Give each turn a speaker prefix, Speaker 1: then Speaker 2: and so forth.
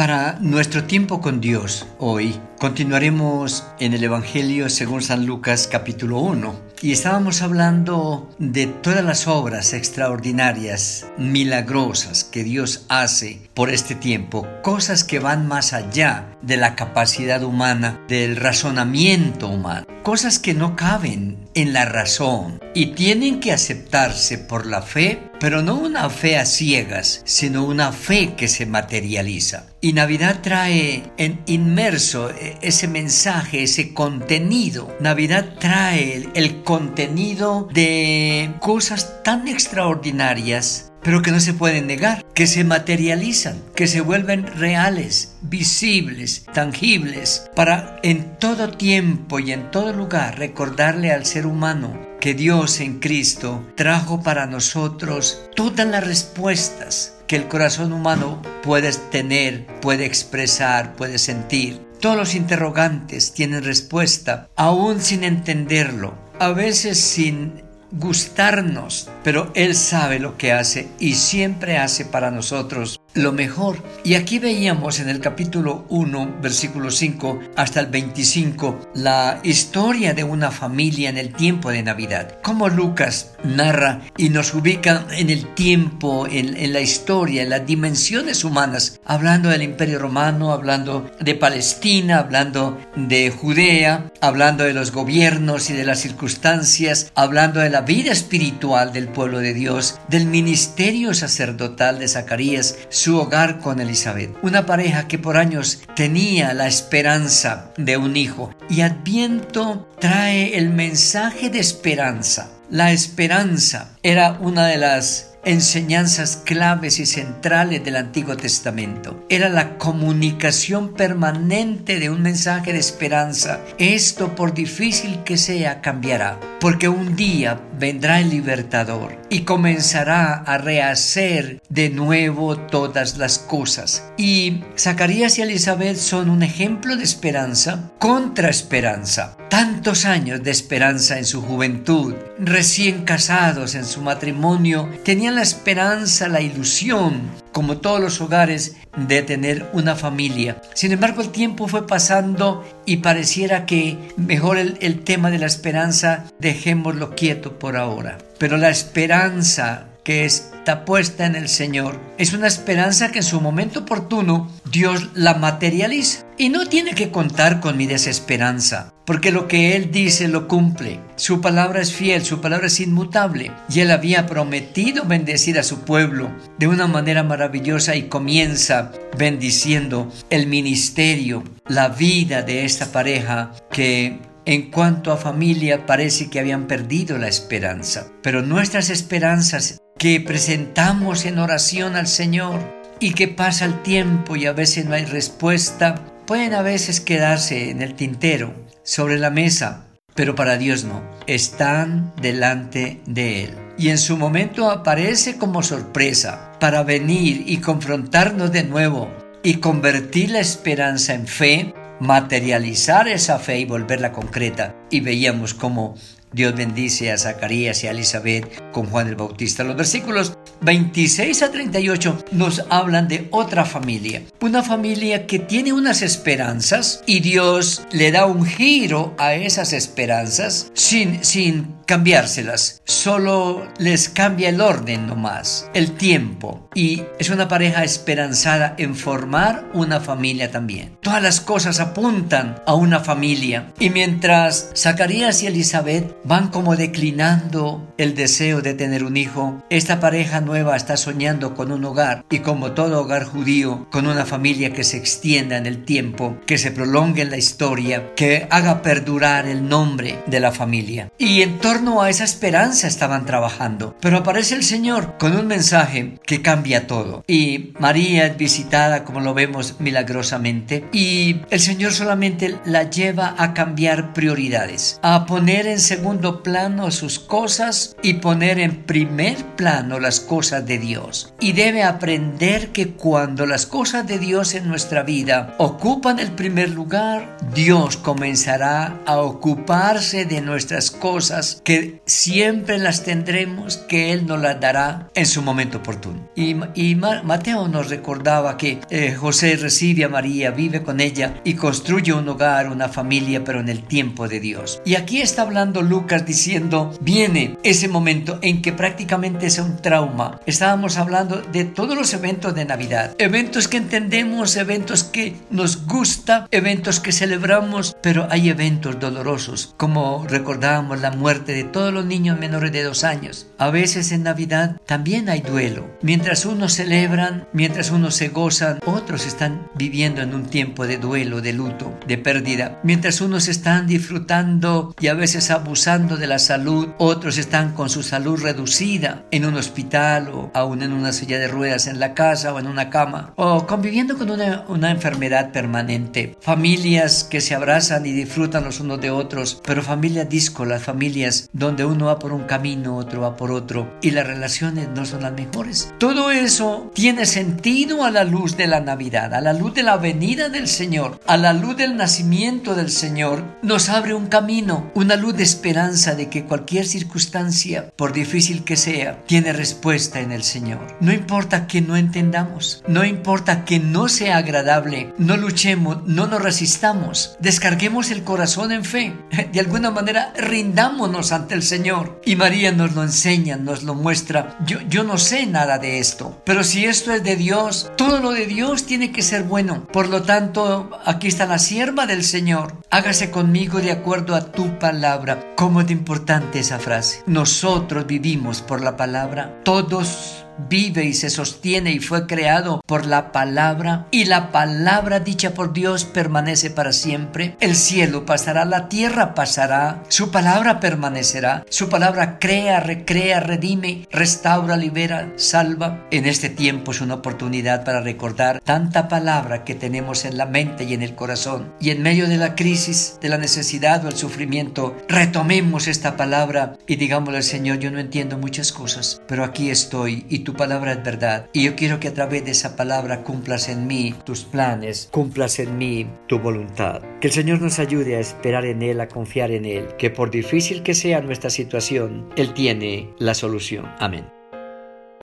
Speaker 1: para nuestro tiempo con Dios hoy. Continuaremos en el Evangelio según San Lucas capítulo 1 y estábamos hablando de todas las obras extraordinarias, milagrosas que Dios hace por este tiempo, cosas que van más allá de la capacidad humana, del razonamiento humano, cosas que no caben en la razón y tienen que aceptarse por la fe pero no una fe a ciegas, sino una fe que se materializa. Y Navidad trae en inmerso e, ese mensaje, ese contenido. Navidad trae el, contenido de cosas tan extraordinarias pero que no se pueden negar, que se materializan, que se vuelven reales, visibles, tangibles, para en todo tiempo y en todo lugar recordarle al ser humano que Dios en Cristo trajo para nosotros todas las respuestas que el corazón humano puede tener, puede expresar, puede sentir. Todos los interrogantes tienen respuesta, aún sin entenderlo, a veces sin gustarnos, pero Él sabe lo que hace y siempre hace para nosotros lo mejor. Y aquí veíamos en el capítulo 1, versículo 5 hasta el 25, la historia de una familia en el tiempo de Navidad. Como Lucas narra y nos ubica en el tiempo, en, en la historia, en las dimensiones humanas, hablando del imperio romano, hablando de Palestina, hablando de Judea, hablando de los gobiernos y de las circunstancias, hablando de la vida espiritual del pueblo de Dios, del ministerio sacerdotal de Zacarías, su hogar con Elizabeth, una pareja que por años tenía la esperanza de un hijo. Y Adviento trae el mensaje de esperanza. La esperanza era una de las enseñanzas claves y centrales del Antiguo Testamento. Era la comunicación permanente de un mensaje de esperanza. Esto, por difícil que sea, cambiará, porque un día vendrá el libertador y comenzará a rehacer de nuevo todas las cosas. Y Zacarías y Elizabeth son un ejemplo de esperanza contra esperanza. Tantos años de esperanza en su juventud, recién casados en su matrimonio, tenían la esperanza, la ilusión, como todos los hogares, de tener una familia. Sin embargo, el tiempo fue pasando y pareciera que mejor el, tema de la esperanza dejémoslo quieto por ahora. Pero la esperanza que está puesta en el Señor es una esperanza que en su momento oportuno Dios la materializa. Y no tiene que contar con mi desesperanza, porque lo que Él dice lo cumple. Su palabra es fiel, su palabra es inmutable. Y Él había prometido bendecir a su pueblo de una manera maravillosa y comienza bendiciendo el ministerio, la vida de esta pareja que en cuanto a familia parece que habían perdido la esperanza. Pero nuestras esperanzas que presentamos en oración al Señor y que pasa el tiempo y a veces no hay respuesta, pueden a veces quedarse en el tintero, sobre la mesa, pero para Dios no, están delante de Él. Y en su momento aparece como sorpresa para venir y confrontarnos de nuevo y convertir la esperanza en fe, materializar esa fe y volverla concreta. Y veíamos cómo Dios bendice a Zacarías y a Elizabeth con Juan el Bautista. Los versículos 26 a 38 nos hablan de otra familia. Una familia que tiene unas esperanzas y Dios le da un giro a esas esperanzas sin, sin cambiárselas. Solo les cambia el orden nomás, el tiempo. Y es una pareja esperanzada en formar una familia también. Todas las cosas apuntan a una familia. Y mientras Zacarías y Elizabeth van como declinando el deseo de tener un hijo, esta pareja nueva está soñando con un hogar y como todo hogar judío, con una familia que se extienda en el tiempo, que se prolongue en la historia, que haga perdurar el nombre de la familia. Y en torno a esa esperanza estaban trabajando. Pero aparece el Señor con un mensaje que cambia todo. Y María es visitada, como lo vemos, milagrosamente. Y el Señor solamente la lleva a cambiar prioridades, a poner en segundo plano sus cosas y poner en primer plano las cosas de Dios. Y debe aprender que cuando las cosas de Dios en nuestra vida ocupan el primer lugar, Dios comenzará a ocuparse de nuestras cosas que siempre las tendremos, que Él nos las dará en su momento oportuno. Y, y Mateo nos recordaba que eh, José recibe a María, vive con ella y construye un hogar, una familia, pero en el tiempo de Dios. Y aquí está hablando Lucas diciendo, viene ese momento en que prácticamente es un trauma. Estábamos hablando de todos los eventos de Navidad, eventos que entendemos, eventos que nos gusta, eventos que celebramos, pero hay eventos dolorosos, como recordábamos la muerte de todos los niños menores de dos años. A veces en Navidad también hay duelo. Mientras unos celebran, mientras unos se gozan, otros están viviendo en un tiempo de duelo, de luto, de pérdida. Mientras unos están disfrutando y a veces abusando de la salud, otros están con su salud reducida en un hospital o aún en una silla de ruedas en la casa o en una cama o conviviendo con una, enfermedad permanente. Familias que se abrazan y disfrutan los unos de otros, pero familias díscolas, familias donde uno va por un camino, otro va por otro y las relaciones no son las mejores. Todo eso tiene sentido a la luz de la Navidad, a la luz de la venida del Señor, a la luz del nacimiento del Señor. Nos abre un camino, una luz de esperanza de que cualquier circunstancia, por difícil que sea, tiene respuesta en el Señor. No importa que no entendamos, no importa que no sea agradable, no luchemos, no nos resistamos, descarguemos el corazón en fe, de alguna manera rindámonos ante el Señor. Y María nos lo enseña, nos lo muestra. Yo, yo no sé nada de esto, pero si esto es de Dios, todo lo de Dios tiene que ser bueno. Por lo tanto, aquí está la sierva del Señor. Hágase conmigo de acuerdo a tu palabra. ¿Cómo es importante esa frase? Nosotros vivimos por la palabra. Todos vive y se sostiene y fue creado por la palabra y la palabra dicha por Dios permanece para siempre. El cielo pasará, la tierra pasará, su palabra permanecerá, su palabra crea, recrea, redime, restaura, libera, salva. En este tiempo es una oportunidad para recordar tanta palabra que tenemos en la mente y en el corazón. Y en medio de la crisis, de la necesidad o el sufrimiento, retomemos esta palabra y digámosle al Señor, yo no entiendo muchas cosas, pero aquí estoy y tú tu palabra es verdad. Y yo quiero que a través de esa palabra cumplas en mí tus planes, cumplas en mí tu voluntad. Que el Señor nos ayude a esperar en Él, a confiar en Él, que por difícil que sea nuestra situación, Él tiene la solución. Amén.